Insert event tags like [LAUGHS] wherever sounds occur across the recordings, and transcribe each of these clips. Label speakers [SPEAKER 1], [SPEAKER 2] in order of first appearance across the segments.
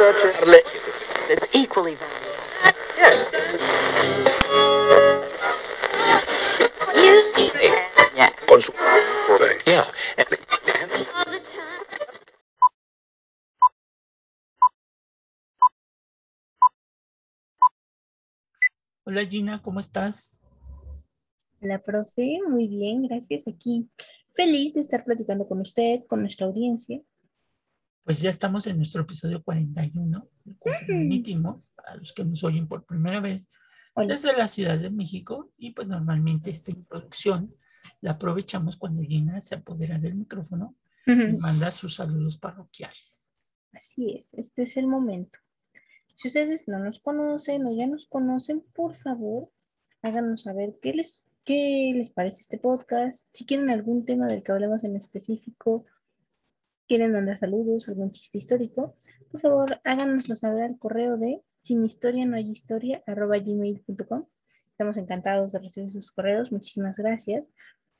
[SPEAKER 1] that's equally. Yes.
[SPEAKER 2] Hola Gina, ¿cómo estás?
[SPEAKER 3] Hola, profe, muy bien, gracias. Aquí feliz de estar platicando con usted, con nuestra audiencia.
[SPEAKER 2] Pues ya estamos en nuestro episodio 41, el cual transmitimos a los que nos oyen por primera vez
[SPEAKER 3] Hola.
[SPEAKER 2] desde la Ciudad de México y pues normalmente esta introducción la aprovechamos cuando Gina se apodera del micrófono y manda sus saludos parroquiales.
[SPEAKER 3] Así es, este es el momento. Si ustedes no nos conocen o ya nos conocen, por favor, háganos saber qué les, qué les parece este podcast. Si quieren algún tema del que hablemos en específico, quieren mandar saludos, algún chiste histórico, por favor, háganoslo saber al correo de sin historia no hay historia gmail.com. Estamos encantados de recibir sus correos, muchísimas gracias.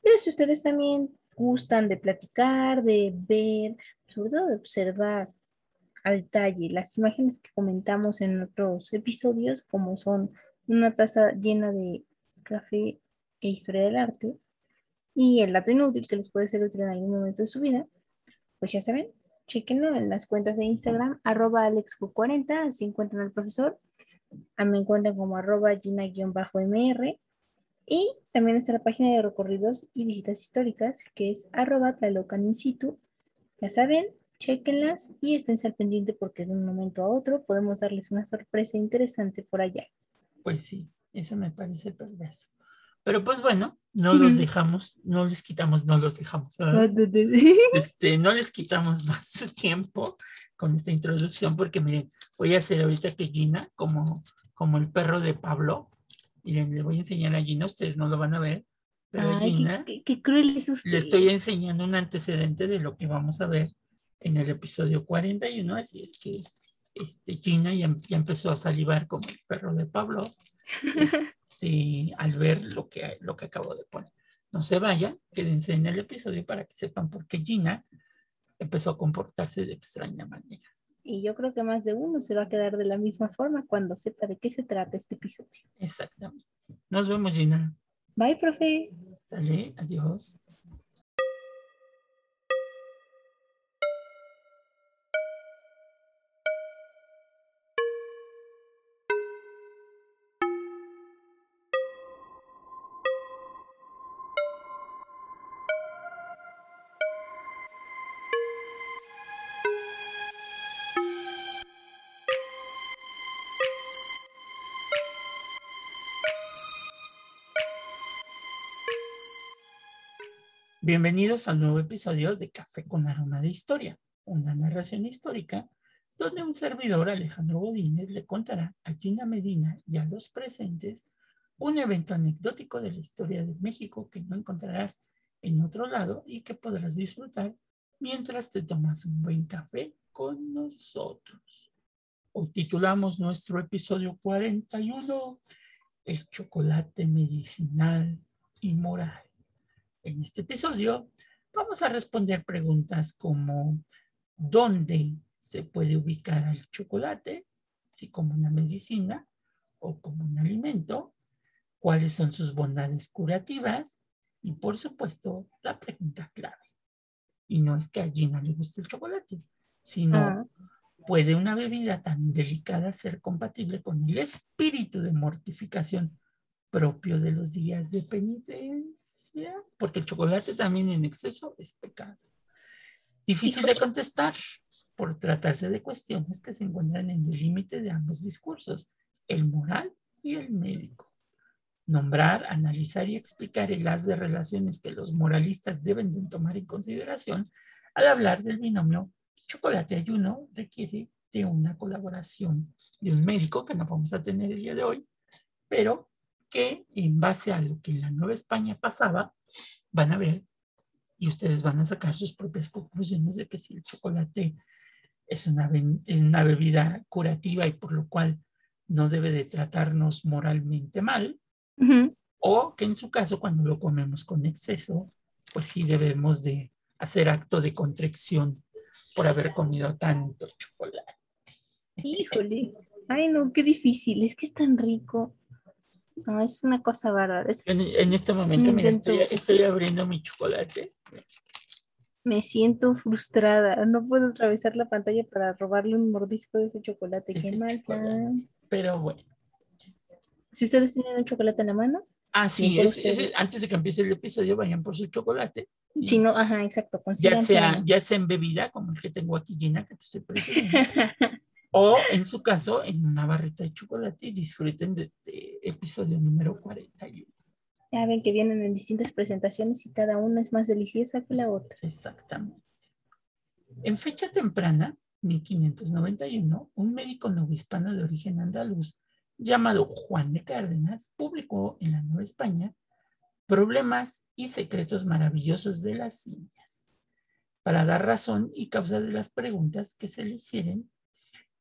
[SPEAKER 3] Pero si ustedes también gustan de platicar, de ver, sobre todo de observar a detalle las imágenes que comentamos en otros episodios, como son una taza llena de café e historia del arte y el dato inútil que les puede ser útil en algún momento de su vida, pues ya saben, chequenlo en las cuentas de Instagram, arroba alexco40, así encuentran al profesor. A mí me encuentran como arroba gina-mr. Y también está la página de recorridos y visitas históricas, que es arroba tlalocan situ. Ya saben, chequenlas y esténse al pendiente porque de un momento a otro podemos darles una sorpresa interesante por allá.
[SPEAKER 2] Pues sí, eso me parece perverso. Pero pues bueno, no los dejamos, no les quitamos, no los dejamos. ¿verdad? [LAUGHS] Este, no les quitamos más su tiempo con esta introducción porque miren, voy a hacer ahorita que Gina, como, como el perro de Pablo, miren, le voy a enseñar a Gina, ustedes no lo van a ver, pero
[SPEAKER 3] Ay,
[SPEAKER 2] Gina,
[SPEAKER 3] qué, qué- qué cruel es usted.
[SPEAKER 2] le estoy enseñando un antecedente de lo que vamos a ver en el episodio 41, así es que este, Gina ya, ya empezó a salivar como el perro de Pablo este, [LAUGHS] al ver lo que, lo que acabo de poner. No se vayan, quédense en el episodio para que sepan por qué Gina empezó a comportarse de extraña manera.
[SPEAKER 3] Y yo creo que más de uno se va a quedar de la misma forma cuando sepa de qué se trata este episodio.
[SPEAKER 2] Exactamente. Nos vemos, Gina.
[SPEAKER 3] Bye, profe.
[SPEAKER 2] Sale, adiós. Bienvenidos al nuevo episodio de Café con Aroma de Historia, una narración histórica donde un servidor, Alejandro Godínez, le contará a Gina Medina y a los presentes un evento anecdótico de la historia de México que no encontrarás en otro lado y que podrás disfrutar mientras te tomas un buen café con nosotros. Hoy titulamos nuestro episodio 41, El chocolate medicinal y moral. En este episodio vamos a responder preguntas como ¿dónde se puede ubicar al chocolate? Si como una medicina o como un alimento, cuáles son sus bondades curativas y por supuesto la pregunta clave. Y no es que a Gina le guste el chocolate, sino
[SPEAKER 3] Ah.
[SPEAKER 2] ¿puede una bebida tan delicada ser compatible con el espíritu de mortificación propio de los días de penitencia? Porque el chocolate también en exceso es pecado. Difícil de contestar por tratarse de cuestiones que se encuentran en el límite de ambos discursos, el moral y el médico. Nombrar, analizar y explicar el haz de relaciones que los moralistas deben de tomar en consideración al hablar del binomio chocolate-ayuno requiere de una colaboración de un médico que no vamos a tener el día de hoy, pero que en base a lo que en la Nueva España pasaba, van a ver y ustedes van a sacar sus propias conclusiones de que si el chocolate es una, ben- una bebida curativa y por lo cual no debe de tratarnos moralmente mal,
[SPEAKER 3] Ujú.
[SPEAKER 2] o que en su caso cuando lo comemos con exceso, pues sí debemos de hacer acto de contrición por haber comido tanto chocolate.
[SPEAKER 3] Híjole. Ay, no, qué difícil. Es que es tan rico. No, es una cosa bárbara. Es-
[SPEAKER 2] En, en este momento, mira, estoy, estoy abriendo mi chocolate.
[SPEAKER 3] me siento frustrada. No puedo atravesar la pantalla para robarle un mordisco de ese chocolate. Qué mal.
[SPEAKER 2] Pero bueno.
[SPEAKER 3] Si ustedes tienen un chocolate en la mano,
[SPEAKER 2] Ah, sí, es- es- antes de que empiece el episodio, vayan por su chocolate.
[SPEAKER 3] No, ajá, exacto.
[SPEAKER 2] ya sea, ya sea en bebida, como el que tengo aquí llena, que te estoy [LAUGHS] presumiendo, o en su caso, en una barrita de chocolate y disfruten de este episodio número 41.
[SPEAKER 3] Ya ven que vienen en distintas presentaciones y cada una es más deliciosa que la otra.
[SPEAKER 2] Exactamente. En fecha temprana, 1591, un médico novohispano de origen andaluz llamado Juan de Cárdenas publicó en la Nueva España Problemas y secretos maravillosos de las Indias. Para dar razón y causa de las preguntas que se le hicieron,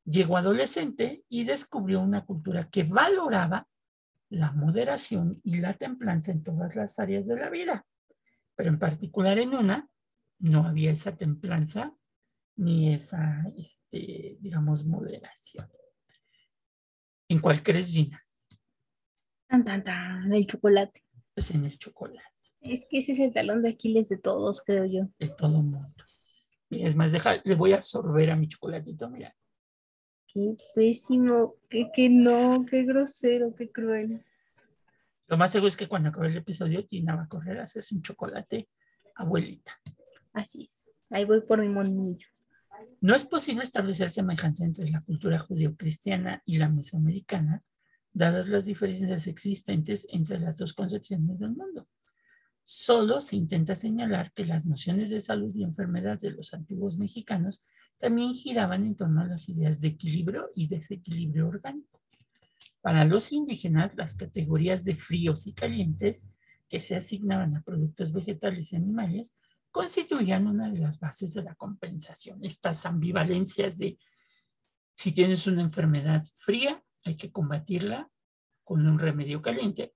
[SPEAKER 2] llegó adolescente y descubrió una cultura que valoraba la moderación y la templanza en todas las áreas de la vida, pero en particular en una no había esa templanza ni esa, este, digamos, moderación. ¿En cuál crees, Gina?
[SPEAKER 3] Tan, tan, tan, el chocolate.
[SPEAKER 2] Pues en el chocolate,
[SPEAKER 3] Es que ese es el talón de Aquiles de todos, creo yo.
[SPEAKER 2] de todo mundo. Mira, es más, deja, le voy a sorber a mi chocolatito, mira.
[SPEAKER 3] Qué pésimo, que, que no, qué grosero, qué cruel.
[SPEAKER 2] Lo más seguro es que cuando acabe el episodio, Gina va a correr a hacerse un chocolate abuelita.
[SPEAKER 3] Así es. Ahí voy por mi monillo.
[SPEAKER 2] No es posible establecer semejanza entre la cultura judeocristiana y la mesoamericana, dadas las diferencias existentes entre las dos concepciones del mundo. Solo se intenta señalar que las nociones de salud y enfermedad de los antiguos mexicanos también giraban en torno a las ideas de equilibrio y desequilibrio orgánico. Para los indígenas, las categorías de fríos y calientes que se asignaban a productos vegetales y animales constituían una de las bases de la compensación. Estas ambivalencias de si tienes una enfermedad fría, hay que combatirla con un remedio caliente.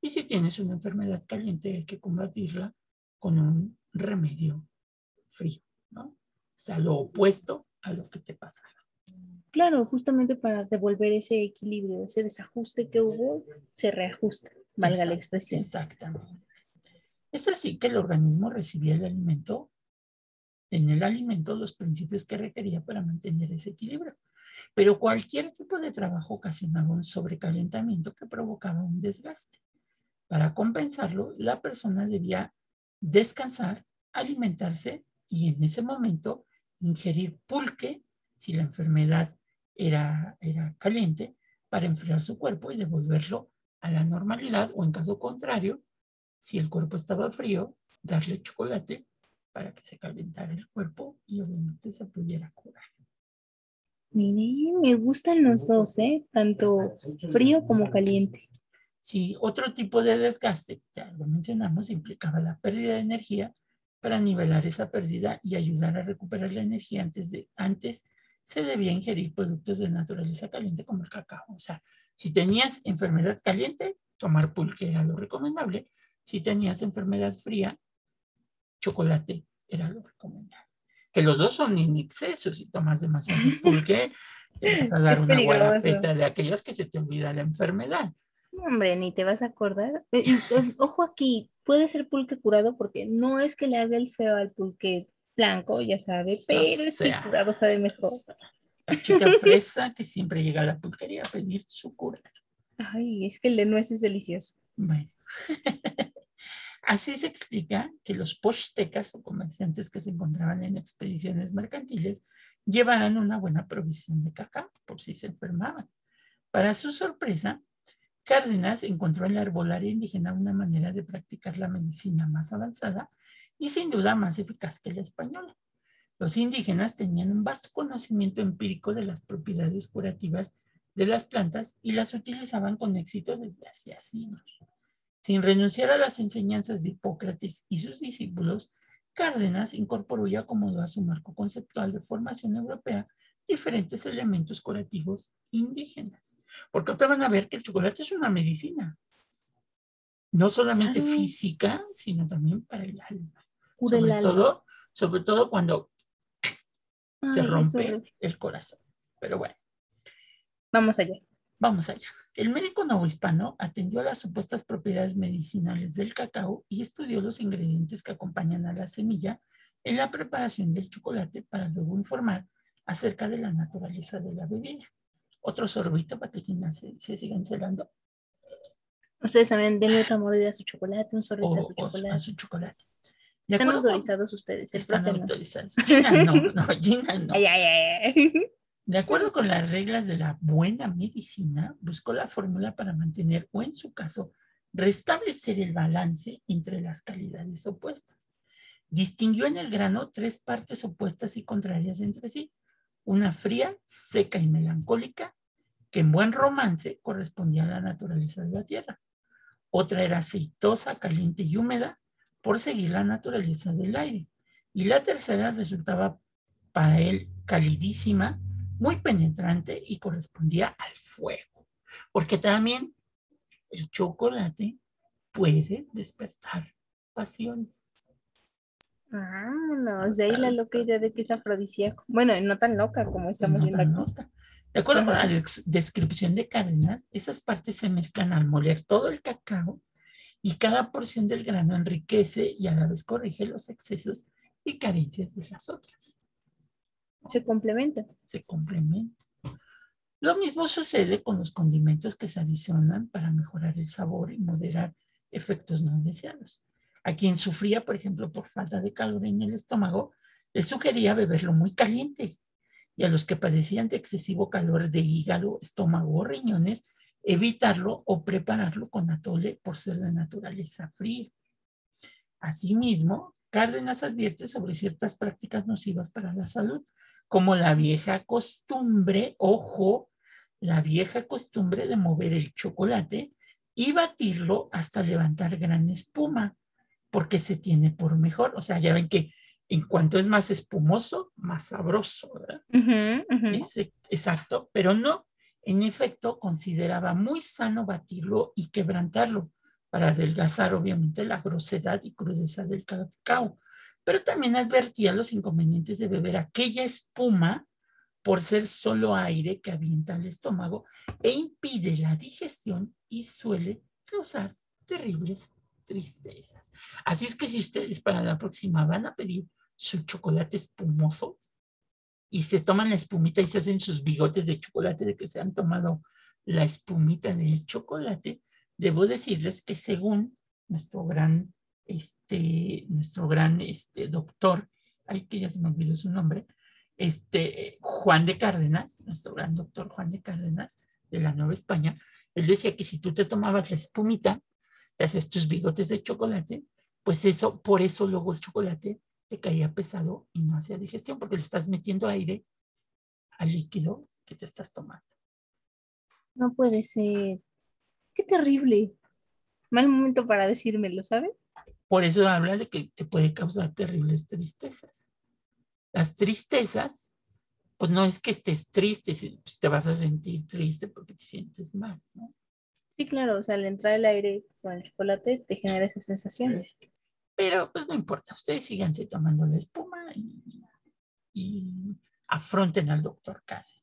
[SPEAKER 2] Y si tienes una enfermedad caliente, hay que combatirla con un remedio frío. O sea, lo opuesto a lo que te pasaba.
[SPEAKER 3] Claro, justamente para devolver ese equilibrio, ese desajuste que hubo, se reajusta, valga la expresión.
[SPEAKER 2] Exactamente. Es así que el organismo recibía el alimento, en el alimento los principios que requería para mantener ese equilibrio. Pero cualquier tipo de trabajo ocasionaba un sobrecalentamiento que provocaba un desgaste. Para compensarlo, la persona debía descansar, alimentarse y en ese momento ingerir pulque si la enfermedad era, era caliente para enfriar su cuerpo y devolverlo a la normalidad o en caso contrario, si el cuerpo estaba frío, darle chocolate para que se calentara el cuerpo y obviamente se pudiera curar.
[SPEAKER 3] Mire, me gustan los dos, ¿eh? Tanto frío como caliente.
[SPEAKER 2] Si otro tipo de desgaste, ya lo mencionamos, implicaba la pérdida de energía para nivelar esa pérdida y ayudar a recuperar la energía antes de antes se debía ingerir productos de naturaleza caliente como el cacao. O sea, si tenías enfermedad caliente, tomar pulque era lo recomendable. Si tenías enfermedad fría, chocolate era lo recomendable. Que los dos son en exceso. Si tomas demasiado [LAUGHS] pulque, te vas a dar
[SPEAKER 3] Es
[SPEAKER 2] una guarapeta de aquellas que se te olvida la enfermedad.
[SPEAKER 3] Hombre, ni te vas a acordar. Eh, eh, Ojo aquí, puede ser pulque curado porque no es que le haga el feo al pulque blanco, ya sabe, pero es que
[SPEAKER 2] sea,
[SPEAKER 3] curado sabe mejor.
[SPEAKER 2] La chica [LAUGHS] fresa que siempre llega a la pulquería a pedir su cura.
[SPEAKER 3] Ay, es que el de nuez es delicioso.
[SPEAKER 2] Bueno. [LAUGHS] Así se explica que los pochtecas o comerciantes que se encontraban en expediciones mercantiles llevaran una buena provisión de cacao por si se enfermaban. Para su sorpresa, Cárdenas encontró en la herbolaria indígena una manera de practicar la medicina más avanzada y sin duda más eficaz que la española. Los indígenas tenían un vasto conocimiento empírico de las propiedades curativas de las plantas y las utilizaban con éxito desde hacía siglos. Sin renunciar a las enseñanzas de Hipócrates y sus discípulos, Cárdenas incorporó y acomodó a su marco conceptual de formación europea diferentes elementos curativos indígenas. Porque ahorita van a ver que el chocolate es una medicina. No solamente física, sino también para el alma.
[SPEAKER 3] Cura el
[SPEAKER 2] Sobre
[SPEAKER 3] alma.
[SPEAKER 2] todo, sobre todo cuando se
[SPEAKER 3] Ay,
[SPEAKER 2] rompe el corazón. Pero bueno,
[SPEAKER 3] Vamos allá.
[SPEAKER 2] Vamos allá. El médico novohispano atendió a las supuestas propiedades medicinales del cacao y estudió los ingredientes que acompañan a la semilla en la preparación del chocolate para luego informar acerca de la naturaleza de la bebida. Otro sorbito para que se, se sigan celando.
[SPEAKER 3] Ustedes también denle otra mordida a su chocolate, un sorbito a su chocolate.
[SPEAKER 2] A su chocolate.
[SPEAKER 3] Están autorizados ustedes.
[SPEAKER 2] Están autorizados. Gina no, no, [LAUGHS] Gina no.
[SPEAKER 3] Ay, ay, ay.
[SPEAKER 2] De acuerdo con las reglas de la buena medicina, buscó la fórmula para mantener, o en su caso, restablecer el balance entre las calidades opuestas. Distinguió en el grano tres partes opuestas y contrarias entre sí. Una fría, seca y melancólica, que en buen romance correspondía a la naturaleza de la tierra. Otra era aceitosa, caliente y húmeda, por seguir la naturaleza del aire. Y la tercera resultaba para él calidísima, muy penetrante y correspondía al fuego, porque también el chocolate puede despertar pasiones.
[SPEAKER 3] Ah, no, de ahí la loca idea de que es afrodisíaco. Bueno, no tan loca como estamos viendo aquí.
[SPEAKER 2] De acuerdo con la descripción de Cárdenas, esas partes se mezclan al moler todo el cacao y cada porción del grano enriquece y a la vez corrige los excesos y carencias de las otras.
[SPEAKER 3] Se complementa.
[SPEAKER 2] Se complementa. Lo mismo sucede con los condimentos que se adicionan para mejorar el sabor y moderar efectos no deseados. A quien sufría, por ejemplo, por falta de calor en el estómago, le sugería beberlo muy caliente. Y a los que padecían de excesivo calor de hígado, estómago o riñones, evitarlo o prepararlo con atole por ser de naturaleza fría. Asimismo, Cárdenas advierte sobre ciertas prácticas nocivas para la salud, como la vieja costumbre, ojo, la vieja costumbre de mover el chocolate y batirlo hasta levantar gran espuma, porque se tiene por mejor. O sea, ya ven que en cuanto es más espumoso, más sabroso, ¿verdad? exacto, pero no, en efecto, consideraba muy sano batirlo y quebrantarlo para adelgazar, obviamente, la grosedad y crudeza del cacao pero también advertía los inconvenientes de beber aquella espuma por ser solo aire que avienta al estómago e impide la digestión y suele causar terribles tristezas. Así es que si ustedes para la próxima van a pedir su chocolate espumoso y se toman la espumita y se hacen sus bigotes de chocolate de que se han tomado la espumita del chocolate, debo decirles que según nuestro gran este, nuestro gran este, doctor, ay, que ya se me olvidó su nombre, este, Juan de Cárdenas, nuestro gran doctor Juan de Cárdenas de la Nueva España, él decía que si tú te tomabas la espumita, te haces tus bigotes de chocolate, pues eso, por eso luego el chocolate te caía pesado y no hacía digestión, porque le estás metiendo aire al líquido que te estás tomando.
[SPEAKER 3] No puede ser. Qué terrible. Mal momento para decírmelo, ¿sabes?
[SPEAKER 2] Por eso habla de que te puede causar terribles tristezas. Las tristezas, pues no es que estés triste, pues te vas a sentir triste porque te sientes mal, ¿no?
[SPEAKER 3] Sí, claro, o sea, al entrar el aire con el chocolate te genera esa sensación.
[SPEAKER 2] Pero pues no importa, ustedes síganse tomando la espuma y, y afronten al doctor Cárdenas.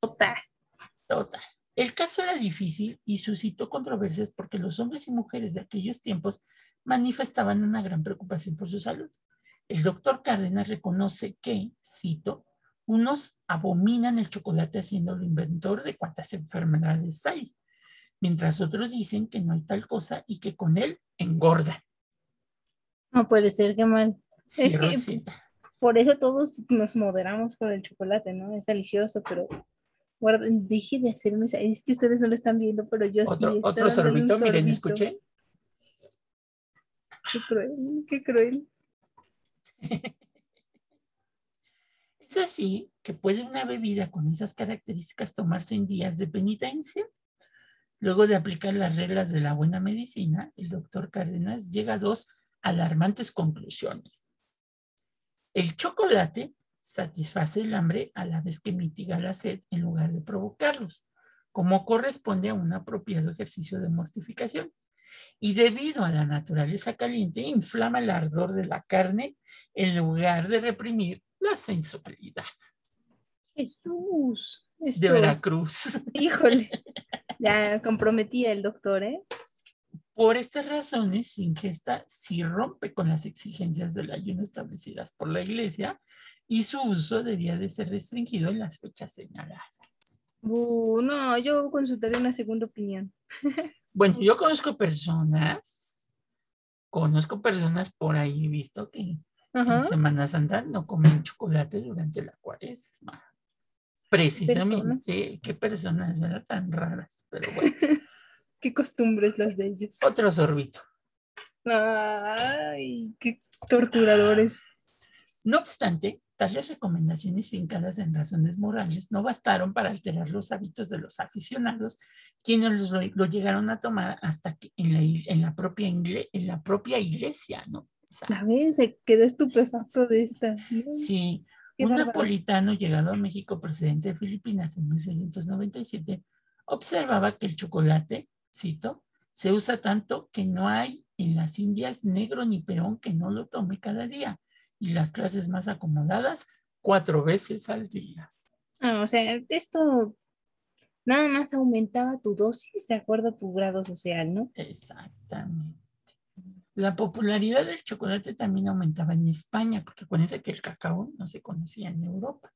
[SPEAKER 3] Total.
[SPEAKER 2] Total. El caso era difícil y suscitó controversias porque los hombres y mujeres de aquellos tiempos manifestaban una gran preocupación por su salud. El doctor Cárdenas reconoce que, cito, unos abominan el chocolate haciéndolo inventor de cuántas enfermedades hay, mientras otros dicen que no hay tal cosa y que con él engordan.
[SPEAKER 3] No puede ser, qué mal. es que por eso todos nos moderamos con el chocolate, ¿no? Es delicioso, pero dije de hacerme, es que ustedes no lo están viendo, pero yo
[SPEAKER 2] ¿Otro,
[SPEAKER 3] sí.
[SPEAKER 2] Otro sorbito, miren, escuchen.
[SPEAKER 3] Qué cruel, qué cruel. [LAUGHS]
[SPEAKER 2] Es así que puede una bebida con esas características tomarse en días de penitencia. Luego de aplicar las reglas de la buena medicina, el doctor Cárdenas llega a dos alarmantes conclusiones. El chocolate satisface el hambre a la vez que mitiga la sed en lugar de provocarlos, como corresponde a un apropiado ejercicio de mortificación. Y debido a la naturaleza caliente, inflama el ardor de la carne en lugar de reprimir la sensualidad.
[SPEAKER 3] Jesús.
[SPEAKER 2] de Veracruz. [LAUGHS]
[SPEAKER 3] Híjole. Ya comprometía el doctor, ¿eh?
[SPEAKER 2] Por estas razones, su ingesta sí rompe con las exigencias del ayuno establecidas por la iglesia y su uso debía de ser restringido en las fechas señaladas.
[SPEAKER 3] Uh, no, yo consultaré una segunda opinión. [LAUGHS]
[SPEAKER 2] Bueno, yo conozco personas, conozco personas por ahí visto que
[SPEAKER 3] Ajá.
[SPEAKER 2] en Semana Santa no comen chocolate durante la cuaresma. Precisamente, qué personas, ¿verdad? Tan raras, pero bueno, [LAUGHS]
[SPEAKER 3] Qué costumbres las de ellos.
[SPEAKER 2] otro sorbito.
[SPEAKER 3] Ay, qué torturadores.
[SPEAKER 2] No obstante, tales recomendaciones fincadas en razones morales no bastaron para alterar los hábitos de los aficionados, quienes lo, lo llegaron a tomar hasta que en la, en la propia, ingle- en la propia iglesia, ¿no? Sea,
[SPEAKER 3] La vez se quedó estupefacto de esta.
[SPEAKER 2] sí,
[SPEAKER 3] Qué
[SPEAKER 2] un napolitano llegado a México procedente de Filipinas en 1697 observaba que el chocolate, cito, se usa tanto que no hay en las Indias negro ni peón que no lo tome cada día y las clases más acomodadas cuatro veces al día.
[SPEAKER 3] Ah, o sea, esto nada más aumentaba tu dosis de acuerdo a tu grado social, ¿no?
[SPEAKER 2] Exactamente. La popularidad del chocolate también aumentaba en España, porque acuérdense que el cacao no se conocía en Europa.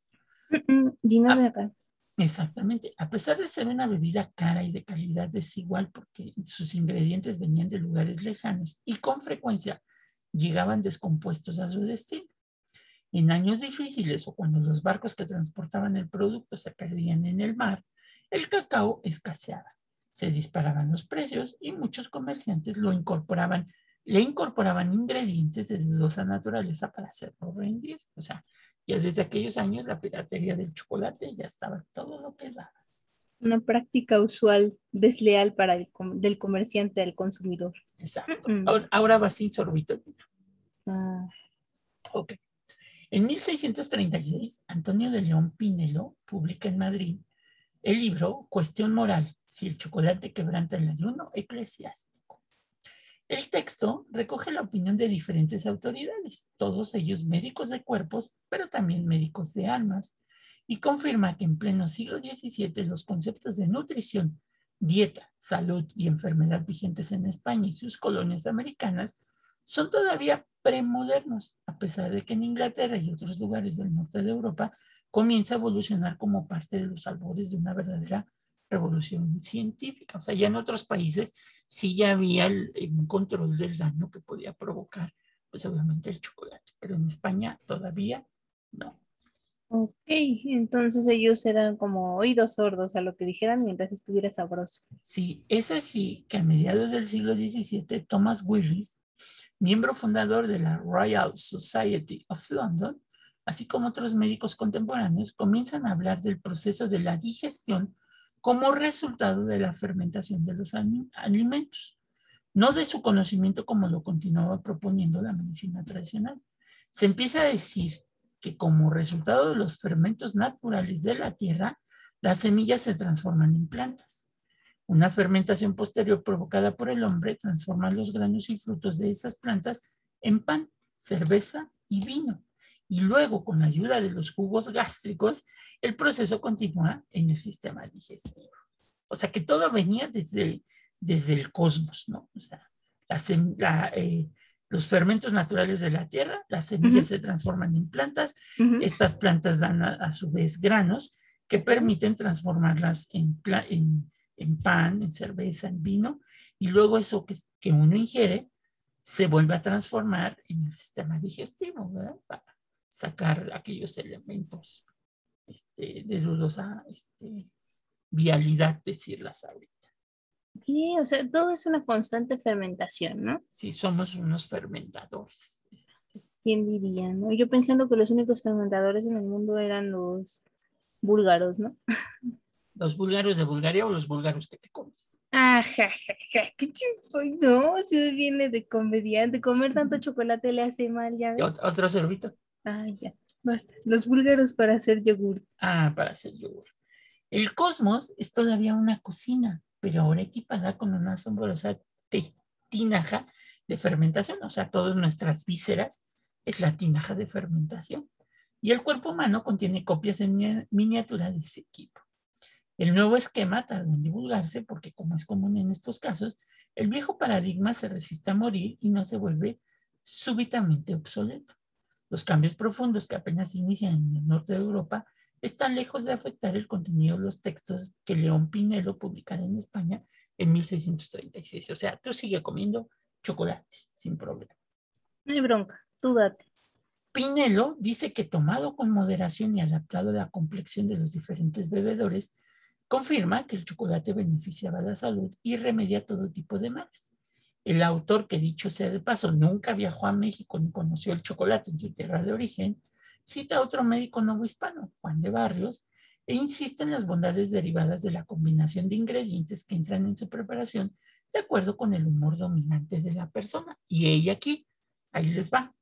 [SPEAKER 2] Ah.
[SPEAKER 3] acá.
[SPEAKER 2] Exactamente. A pesar de ser una bebida cara y de calidad desigual, porque sus ingredientes venían de lugares lejanos y con frecuencia llegaban descompuestos a su destino. En años difíciles o cuando los barcos que transportaban el producto se perdían en el mar, el cacao escaseaba. Se disparaban los precios y muchos comerciantes lo incorporaban, le incorporaban ingredientes de dudosa naturaleza para hacerlo rendir. O sea, ya desde aquellos años la piratería del chocolate ya estaba todo lo que daba.
[SPEAKER 3] Una práctica usual desleal para el com- del comerciante al consumidor.
[SPEAKER 2] Exacto.
[SPEAKER 3] Mm.
[SPEAKER 2] Ahora, ahora va sin sorbito.
[SPEAKER 3] Ah,
[SPEAKER 2] Ok. En 1636, Antonio de León Pinelo publica en Madrid el libro Cuestión Moral, si el chocolate quebranta el ayuno eclesiástico. El texto recoge la opinión de diferentes autoridades, todos ellos médicos de cuerpos, pero también médicos de almas, y confirma que en pleno siglo XVII los conceptos de nutrición, dieta, salud y enfermedad vigentes en España y sus colonias americanas son todavía premodernos, a pesar de que en Inglaterra y otros lugares del norte de Europa comienza a evolucionar como parte de los albores de una verdadera revolución científica. O sea, ya en otros países sí ya había el, un control del daño que podía provocar, pues obviamente el chocolate, pero en España todavía no.
[SPEAKER 3] ok, entonces ellos eran como oídos sordos a lo que dijeran mientras estuviera sabroso.
[SPEAKER 2] Sí, es así que a mediados del siglo XVII, Thomas Willis, miembro fundador de la Royal Society of London, así como otros médicos contemporáneos, comienzan a hablar del proceso de la digestión como resultado de la fermentación de los ali- alimentos, no de su conocimiento como lo continuaba proponiendo la medicina tradicional. Se empieza a decir que como resultado de los fermentos naturales de la tierra, las semillas se transforman en plantas. Una fermentación posterior provocada por el hombre transforma los granos y frutos de esas plantas en pan, cerveza y vino. Y luego, con la ayuda de los jugos gástricos, el proceso continúa en el sistema digestivo. O sea que todo venía desde, desde el cosmos, ¿no? O sea, la la, eh, los fermentos naturales de la tierra, las semillas
[SPEAKER 3] Ujú.
[SPEAKER 2] se transforman en plantas,
[SPEAKER 3] Ujú.
[SPEAKER 2] estas plantas dan a, a su vez granos que permiten transformarlas en, en, en pan, en cerveza, en vino, y luego eso que, que uno ingiere se vuelve a transformar en el sistema digestivo, ¿verdad? Sacar aquellos elementos este, de dudosa este, vialidad, decirlas ahorita.
[SPEAKER 3] Sí, o sea, todo es una constante fermentación, ¿no?
[SPEAKER 2] Sí, somos unos fermentadores.
[SPEAKER 3] ¿Quién diría, no? Yo pensando que los únicos fermentadores en el mundo eran los búlgaros, ¿no? [LAUGHS]
[SPEAKER 2] Los búlgaros de Bulgaria o los búlgaros que te comes.
[SPEAKER 3] Ja, qué chico, no, si viene de comediante, comer tanto chocolate le hace mal, ya ves.
[SPEAKER 2] Ot- Otro sorbito.
[SPEAKER 3] Ay, ya, basta. Los búlgaros para hacer yogur.
[SPEAKER 2] Ah, para hacer yogur. El cosmos es todavía una cocina, pero ahora equipada con una asombrosa tinaja de fermentación. O sea, todas nuestras vísceras es la tinaja de fermentación. y el cuerpo humano contiene copias en miniatura de ese equipo. El nuevo esquema tardó en divulgarse porque, como es común en estos casos, el viejo paradigma se resiste a morir y no se vuelve súbitamente obsoleto. Los cambios profundos que apenas inician en el norte de Europa están lejos de afectar el contenido de los textos que León Pinelo publicará en España en 1636. O sea, tú sigue comiendo chocolate sin problema.
[SPEAKER 3] No hay bronca, tú date.
[SPEAKER 2] Pinelo dice que tomado con moderación y adaptado a la complexión de los diferentes bebedores, confirma que el chocolate beneficiaba la salud y remedia todo tipo de males. El autor, que dicho sea de paso, nunca viajó a México ni conoció el chocolate en su tierra de origen, cita a otro médico nuevo hispano, Juan de Barrios, e insiste en las bondades derivadas de la combinación de ingredientes que entran en su preparación de acuerdo con el humor dominante de la persona. Y ella aquí, ahí les va.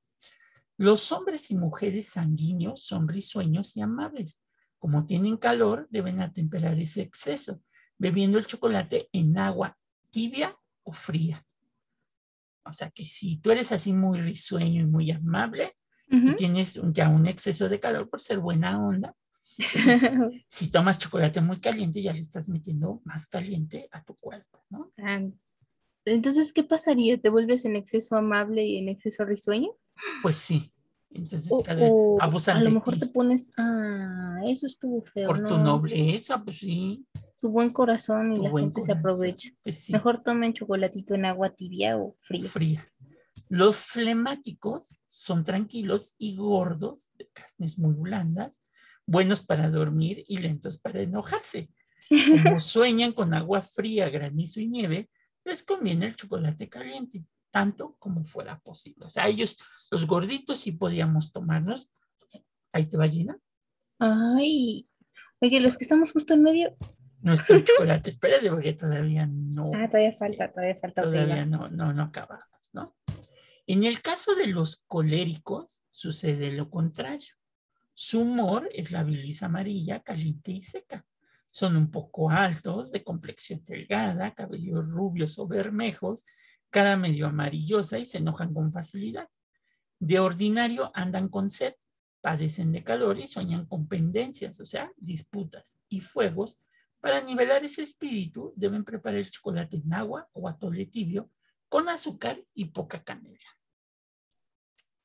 [SPEAKER 2] Los hombres y mujeres sanguíneos son risueños y amables. Como tienen calor, deben atemperar ese exceso, bebiendo el chocolate en agua tibia o fría. O sea que si tú eres así muy risueño y muy amable, y tienes ya un exceso de calor por ser buena onda, [LAUGHS] si tomas chocolate muy caliente, ya le estás metiendo más caliente a tu cuerpo, ¿no?
[SPEAKER 3] Entonces, ¿qué pasaría? ¿Te vuelves en exceso amable y en exceso risueño?
[SPEAKER 2] Pues sí. Entonces,
[SPEAKER 3] o, abusan a lo mejor te pones, ah, eso estuvo feo.
[SPEAKER 2] Por tu nobleza, pues sí.
[SPEAKER 3] Tu buen corazón y la gente se aprovecha. Pues mejor tomen chocolatito en agua tibia o fría.
[SPEAKER 2] Fría. Los flemáticos son tranquilos y gordos, de carnes muy blandas, buenos para dormir y lentos para enojarse. Como [LAUGHS] sueñan con agua fría, granizo y nieve, les conviene el chocolate caliente, tanto como fuera posible. O sea, ellos, los gorditos, sí podíamos tomarnos. Ahí te va llena.
[SPEAKER 3] Ay, oye, los que estamos justo en medio.
[SPEAKER 2] Nuestro chocolate, espérate, porque todavía no.
[SPEAKER 3] Ah, todavía falta, todavía falta.
[SPEAKER 2] Todavía no, no, no acabamos, ¿no? En el caso de los coléricos, sucede lo contrario. Su humor es la bilis amarilla, caliente y seca. Son un poco altos, de complexión delgada, cabellos rubios o bermejos, cara medio amarillosa y se enojan con facilidad. De ordinario andan con sed, padecen de calor y sueñan con pendencias, o sea, disputas y fuegos. Para nivelar ese espíritu deben preparar el chocolate en agua o atole tibio con azúcar y poca canela.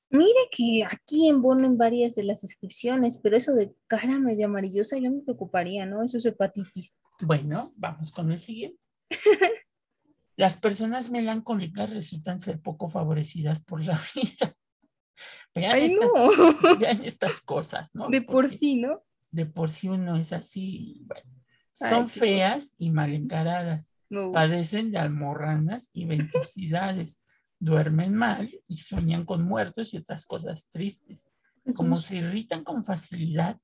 [SPEAKER 3] Mire que aquí en en varias de las descripciones, pero eso de cara medio amarillosa yo me preocuparía, ¿no? Eso es hepatitis.
[SPEAKER 2] Bueno, vamos con el siguiente. [LAUGHS] Las personas melancólicas resultan ser poco favorecidas por la vida. [LAUGHS] Vean, estas, vean estas cosas, ¿no?
[SPEAKER 3] De por sí, ¿no?
[SPEAKER 2] De por sí uno es así. Son feas y mal encaradas. Padecen de almorranas y ventosidades [LAUGHS] duermen mal y sueñan con muertos y otras cosas tristes. Como se irritan con facilidad,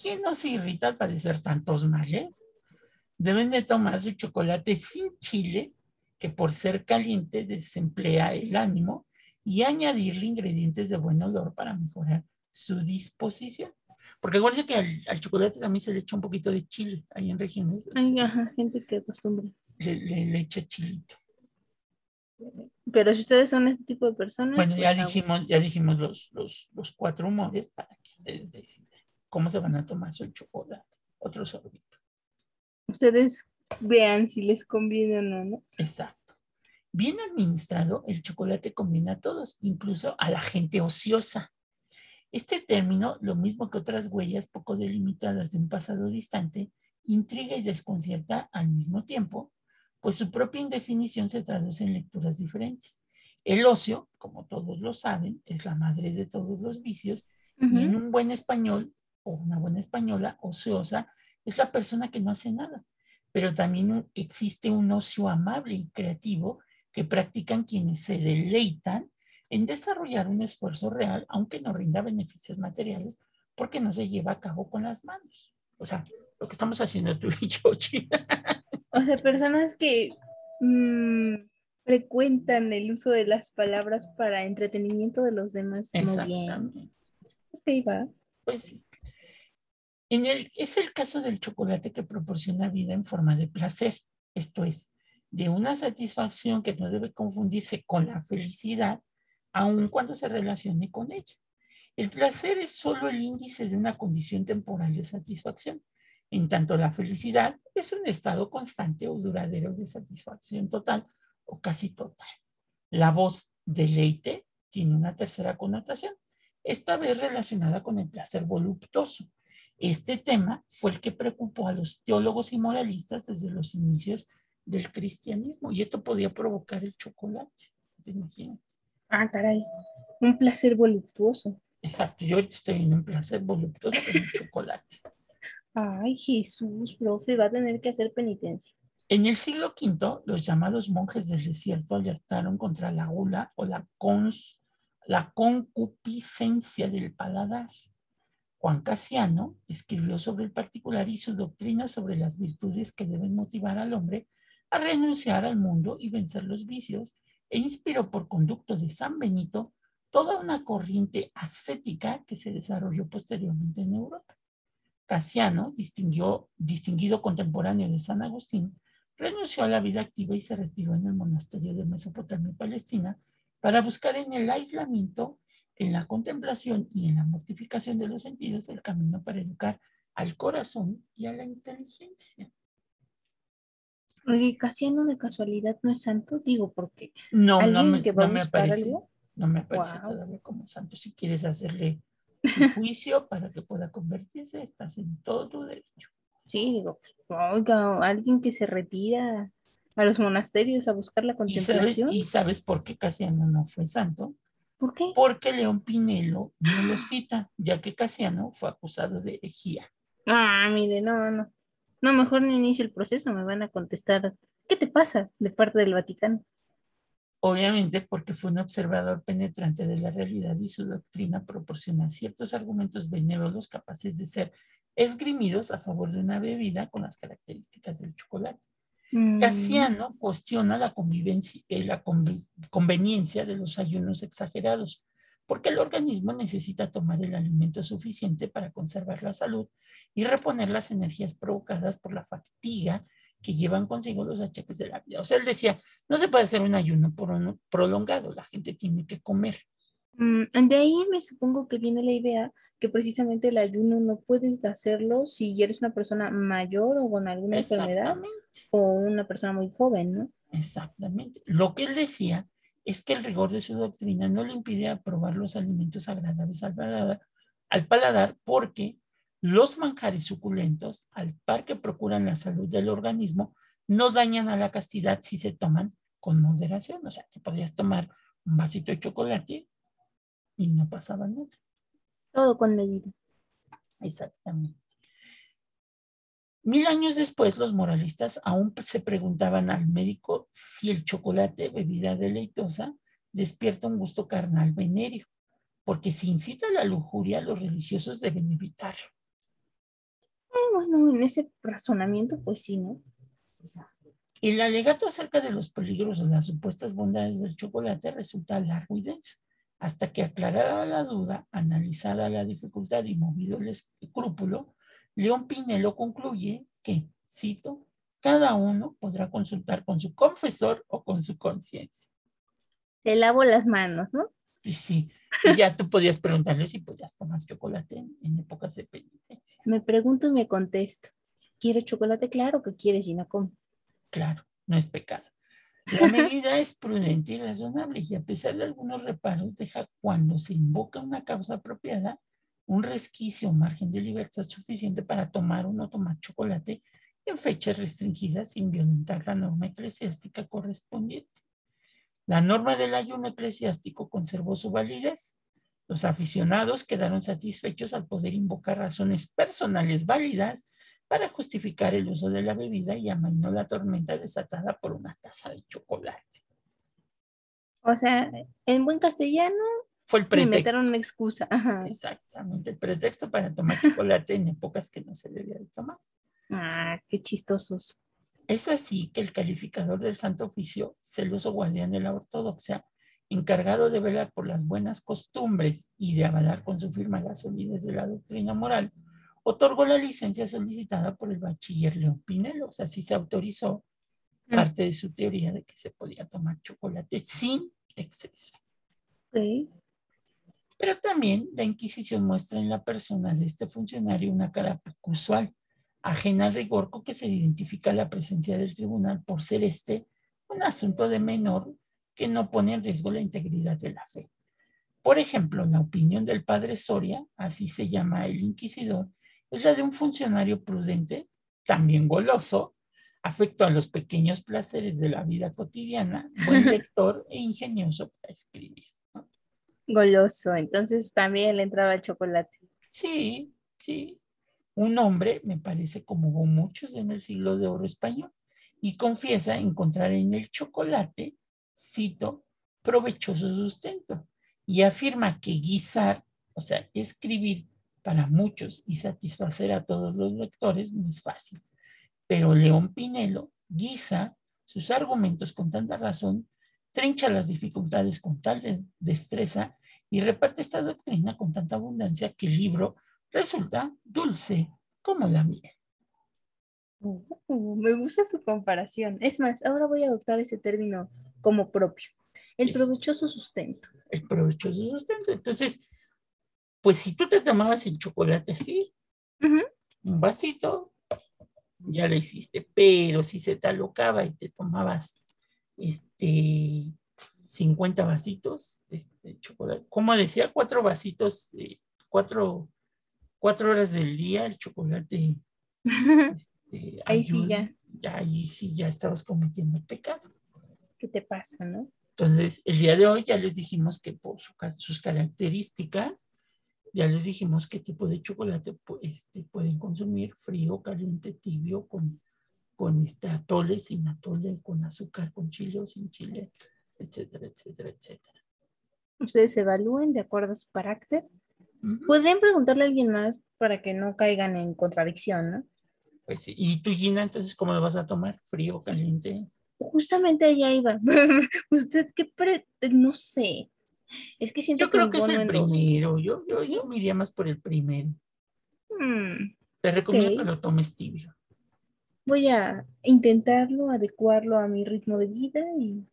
[SPEAKER 2] ¿quién no se irrita al padecer tantos males? Deben de tomar su chocolate sin chile, que por ser caliente desemplea el ánimo, y añadirle ingredientes de buen olor para mejorar su disposición. Porque acuérdense que al, chocolate también se le echa un poquito de chile, ahí en regiones.
[SPEAKER 3] Hay gente que acostumbra.
[SPEAKER 2] Le, le echa chilito.
[SPEAKER 3] Pero si ustedes son este tipo de personas.
[SPEAKER 2] Bueno, ya pues, dijimos, ya dijimos los, los, cuatro humores para que ustedes decidan cómo se van a tomar su chocolate. Otro sorbito.
[SPEAKER 3] Ustedes vean si les conviene o no, ¿no?
[SPEAKER 2] Exacto. Bien administrado, el chocolate conviene a todos, incluso a la gente ociosa. Este término, lo mismo que otras huellas poco delimitadas de un pasado distante, intriga y desconcierta al mismo tiempo pues su propia indefinición se traduce en lecturas diferentes. El ocio, como todos lo saben, es la madre de todos los vicios y en un buen español o una buena española ociosa es la persona que no hace nada. Pero también existe un ocio amable y creativo que practican quienes se deleitan en desarrollar un esfuerzo real, aunque no rinda beneficios materiales, porque no se lleva a cabo con las manos. O sea, lo que estamos haciendo tú y yo, [LAUGHS] China.
[SPEAKER 3] O sea, personas que mm, frecuentan el uso de las palabras para entretenimiento de los demás. Exactamente. Muy va.
[SPEAKER 2] Pues sí. En el, es el caso del chocolate que proporciona vida en forma de placer, esto es, de una satisfacción que no debe confundirse con la felicidad, aun cuando se relacione con ella. El placer es solo el índice de una condición temporal de satisfacción. En tanto, la felicidad es un estado constante o duradero de satisfacción total o casi total. La voz deleite tiene una tercera connotación, esta vez relacionada con el placer voluptuoso. Este tema fue el que preocupó a los teólogos y moralistas desde los inicios del cristianismo y esto podía provocar el chocolate. ¿Te?
[SPEAKER 3] Ah, caray. Un placer voluptuoso.
[SPEAKER 2] Exacto, yo ahorita estoy en un placer voluptuoso con chocolate.
[SPEAKER 3] Ay, Jesús, profe, va a tener que hacer penitencia.
[SPEAKER 2] En el siglo V, los llamados monjes del desierto alertaron contra la gula o la, la concupiscencia del paladar. Juan Casiano escribió sobre el particular y su doctrina sobre las virtudes que deben motivar al hombre a renunciar al mundo y vencer los vicios, e inspiró por conducto de San Benito toda una corriente ascética que se desarrolló posteriormente en Europa. Casiano, distinguido contemporáneo de San Agustín, renunció a la vida activa y se retiró en el monasterio de Mesopotamia y Palestina para buscar en el aislamiento, en la contemplación y en la mortificación de los sentidos el camino para educar al corazón y a la inteligencia.
[SPEAKER 3] Oye, Casiano de casualidad no es santo, digo, porque
[SPEAKER 2] no, no me, no me aparece, no me aparece todavía como santo. Si quieres hacerle su [LAUGHS] juicio para que pueda convertirse, estás en todo tu derecho.
[SPEAKER 3] Sí, digo, oiga, alguien que se retira a los monasterios a buscar la contemplación.
[SPEAKER 2] ¿Y sabes, por qué Casiano no fue santo?
[SPEAKER 3] ¿Por qué?
[SPEAKER 2] Porque León Pinelo no lo cita, ya que Casiano fue acusado de herejía.
[SPEAKER 3] Ah, mire, no, no. No, mejor ni inicio el proceso, me van a contestar, ¿qué te pasa de parte del Vaticano?
[SPEAKER 2] Obviamente porque fue un observador penetrante de la realidad y su doctrina proporciona ciertos argumentos benévolos capaces de ser esgrimidos a favor de una bebida con las características del chocolate. Mm. Casiano cuestiona la, convivencia, eh, la conveniencia de los ayunos exagerados, porque el organismo necesita tomar el alimento suficiente para conservar la salud y reponer las energías provocadas por la fatiga que llevan consigo los achaques de la vida. O sea, él decía, no se puede hacer un ayuno prolongado, la gente tiene que comer.
[SPEAKER 3] Mm, de ahí me supongo que viene la idea que precisamente el ayuno no puedes hacerlo si eres una persona mayor o con alguna enfermedad o una persona muy joven, ¿no?
[SPEAKER 2] Exactamente. Lo que él decía es que el rigor de su doctrina no le impide probar los alimentos agradables al paladar, al paladar porque los manjares suculentos, al par que procuran la salud del organismo, no dañan a la castidad si se toman con moderación. O sea, que podías tomar un vasito de chocolate y no pasaba nada.
[SPEAKER 3] Todo con medida.
[SPEAKER 2] Exactamente. Mil años después, los moralistas aún se preguntaban al médico si el chocolate, bebida deleitosa, despierta un gusto carnal venéreo, porque si incita a la lujuria, los religiosos deben evitarlo.
[SPEAKER 3] Eh, bueno, en ese razonamiento, pues sí, ¿no?
[SPEAKER 2] El alegato acerca de los peligros o las supuestas bondades del chocolate resulta largo y denso hasta que aclarada la duda, analizada la dificultad y movido el escrúpulo, León Pinelo concluye que, cito, cada uno podrá consultar con su confesor o con su conciencia.
[SPEAKER 3] Te lavo las manos, ¿no?
[SPEAKER 2] sí, y ya tú podías preguntarle si podías tomar chocolate en, épocas de penitencia.
[SPEAKER 3] Me pregunto y me contesto. ¿Quiero chocolate? Claro que quieres, Gina,
[SPEAKER 2] Claro, no es pecado. La medida es prudente y razonable y a pesar de algunos reparos deja cuando se invoca una causa apropiada un resquicio margen de libertad suficiente para tomar o no tomar chocolate en fechas restringidas sin violentar la norma eclesiástica correspondiente. La norma del ayuno eclesiástico conservó su validez. Los aficionados quedaron satisfechos al poder invocar razones personales válidas para justificar el uso de la bebida y amainó la tormenta desatada por una taza de chocolate.
[SPEAKER 3] O sea, en buen castellano,
[SPEAKER 2] fue el pretexto.
[SPEAKER 3] Inventaron una excusa.
[SPEAKER 2] Exactamente, el pretexto para tomar chocolate en épocas que no se debía de tomar.
[SPEAKER 3] Ah, qué chistosos.
[SPEAKER 2] Es así que el calificador del Santo Oficio, celoso guardián de la ortodoxia, encargado de velar por las buenas costumbres y de avalar con su firma la solidez de la doctrina moral, otorgó la licencia solicitada por el bachiller León Pinelo, o sea, sí se autorizó mm. parte de su teoría de que se podía tomar chocolate sin exceso. Pero también la Inquisición muestra en la persona de este funcionario una cara poco usual, ajena al rigor con que se identifica la presencia del tribunal por ser este un asunto de menor que no pone en riesgo la integridad de la fe. Por ejemplo, la opinión del padre Soria, así se llama el inquisidor, es la de un funcionario prudente, también goloso, afecto a los pequeños placeres de la vida cotidiana, buen [LAUGHS] lector e ingenioso para escribir.
[SPEAKER 3] Goloso, entonces también le entraba el chocolate.
[SPEAKER 2] Sí, sí. Un hombre, me parece como muchos en el siglo de oro español, y confiesa encontrar en el chocolate, cito, provechoso sustento, y afirma que guisar, o sea, escribir para muchos y satisfacer a todos los lectores no es fácil. Pero León Pinelo guisa sus argumentos con tanta razón, trincha las dificultades con tal destreza y reparte esta doctrina con tanta abundancia que el libro resulta dulce como la miel.
[SPEAKER 3] Uh, me gusta su comparación. Es más, ahora voy a adoptar ese término como propio. El provechoso sustento.
[SPEAKER 2] El provechoso sustento. Entonces, pues si tú te tomabas el chocolate así, un vasito, ya lo hiciste. Pero si se te alocaba y te tomabas este 50 vasitos, este chocolate, como decía, cuatro vasitos, cuatro, cuatro horas del día, el chocolate. [LAUGHS]
[SPEAKER 3] Este, ahí sí ya.
[SPEAKER 2] Ya ahí sí ya estabas cometiendo pecado.
[SPEAKER 3] ¿Qué te pasa, no?
[SPEAKER 2] Entonces, el día de hoy ya les dijimos que por sus características ya les dijimos qué tipo de chocolate este, pueden consumir, frío, caliente, tibio, con, con este atole, sin atole, con azúcar, con chile o sin chile, etcétera, etcétera, etcétera.
[SPEAKER 3] Ustedes evalúen de acuerdo a su carácter. Podrían preguntarle a alguien más para que no caigan en contradicción, ¿no?
[SPEAKER 2] Pues sí. ¿Y tu Gina, entonces, cómo lo vas a tomar? ¿Frío, caliente?
[SPEAKER 3] Justamente allá iba. [LAUGHS] ¿Usted qué pre... No sé. Es que siento
[SPEAKER 2] yo creo que es el primero. Yo, yo, yo me iría más por el primero. Hmm, Te recomiendo que lo tomes tibio.
[SPEAKER 3] Voy a intentarlo, adecuarlo a mi ritmo de vida y,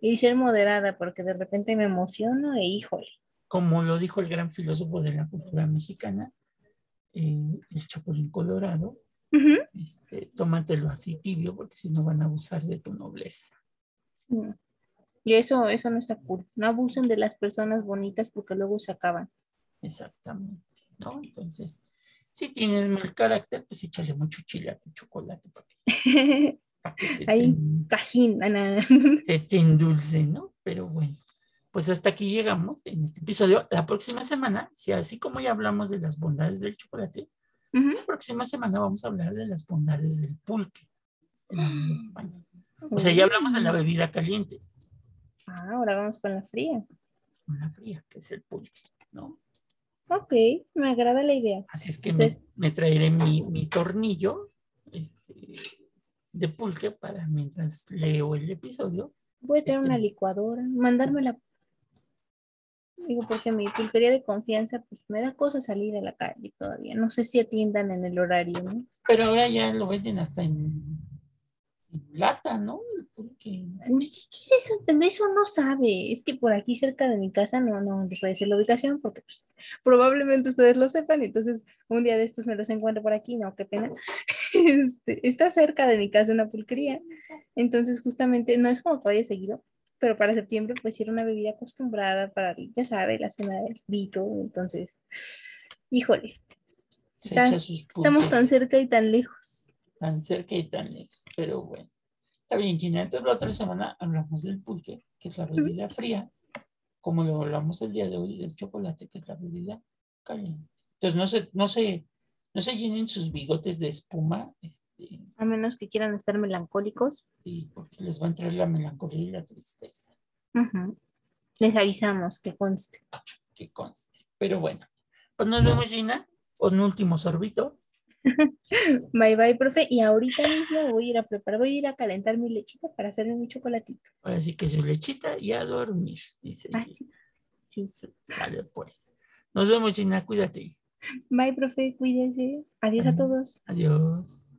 [SPEAKER 3] y ser moderada porque de repente me emociono e híjole.
[SPEAKER 2] Como lo dijo el gran filósofo de la cultura mexicana, eh, el Chapulín Colorado, este, tómatelo así tibio porque si no van a abusar de tu nobleza.
[SPEAKER 3] Y eso, eso no está cool. No abusen de las personas bonitas porque luego se acaban.
[SPEAKER 2] Exactamente, ¿no? Entonces, si tienes mal carácter, pues échale mucho chile a tu chocolate para que, [LAUGHS]
[SPEAKER 3] Ahí, cajín.
[SPEAKER 2] Se te endulce, ¿no? Pero bueno, pues hasta aquí llegamos en este episodio. La próxima semana, si así como ya hablamos de las bondades del chocolate, la próxima semana vamos a hablar de las bondades del pulque en España. O sea, ya hablamos de la bebida caliente.
[SPEAKER 3] Ah, ahora vamos con la fría.
[SPEAKER 2] Con la fría, que es el pulque, ¿no?
[SPEAKER 3] Ok, me agrada la idea.
[SPEAKER 2] Así es que me, traeré mi, tornillo este, de pulque para mientras leo el episodio.
[SPEAKER 3] Voy a tener una este, licuadora, mandármela. Digo, porque mi pulquería de confianza, pues me da cosa salir a la calle todavía. No sé si atiendan en el horario, ¿no?
[SPEAKER 2] Pero ahora ya lo venden hasta en lata, ¿no?
[SPEAKER 3] ¿Qué es eso? Eso no sabe. Es que por aquí cerca de mi casa no, no les voy a decir la ubicación porque pues, probablemente ustedes lo sepan. Entonces, un día de estos me los encuentro por aquí. No, qué pena. [LAUGHS] Este, está cerca de mi casa una pulquería. Entonces, justamente, no es como que vaya seguido, pero para septiembre, pues era una bebida acostumbrada para, ya sabe, la cena del grito. Entonces, híjole. estamos tan cerca y tan lejos.
[SPEAKER 2] Tan cerca y tan lejos, pero bueno. Está bien, Gina. Entonces la otra semana hablamos del pulque, que es la bebida fría, como lo hablamos el día de hoy del chocolate, que es la bebida caliente. Entonces no se, no se, no se llenen sus bigotes de espuma. Este,
[SPEAKER 3] a menos que quieran estar melancólicos.
[SPEAKER 2] Sí, porque les va a entrar la melancolía y la tristeza.
[SPEAKER 3] Les avisamos que conste.
[SPEAKER 2] Que conste. Pero bueno, pues nos vemos, Gina. Un último sorbito. [LAUGHS]
[SPEAKER 3] Bye bye, profe. Y ahorita mismo voy a ir a preparar, voy a ir a calentar mi lechita para hacerme mi chocolatito.
[SPEAKER 2] Ahora sí que su lechita y a dormir, dice.
[SPEAKER 3] Así.
[SPEAKER 2] Sí. Sale pues. Nos vemos, Gina, cuídate.
[SPEAKER 3] Bye, profe, cuídese. Adiós a todos.
[SPEAKER 2] Adiós.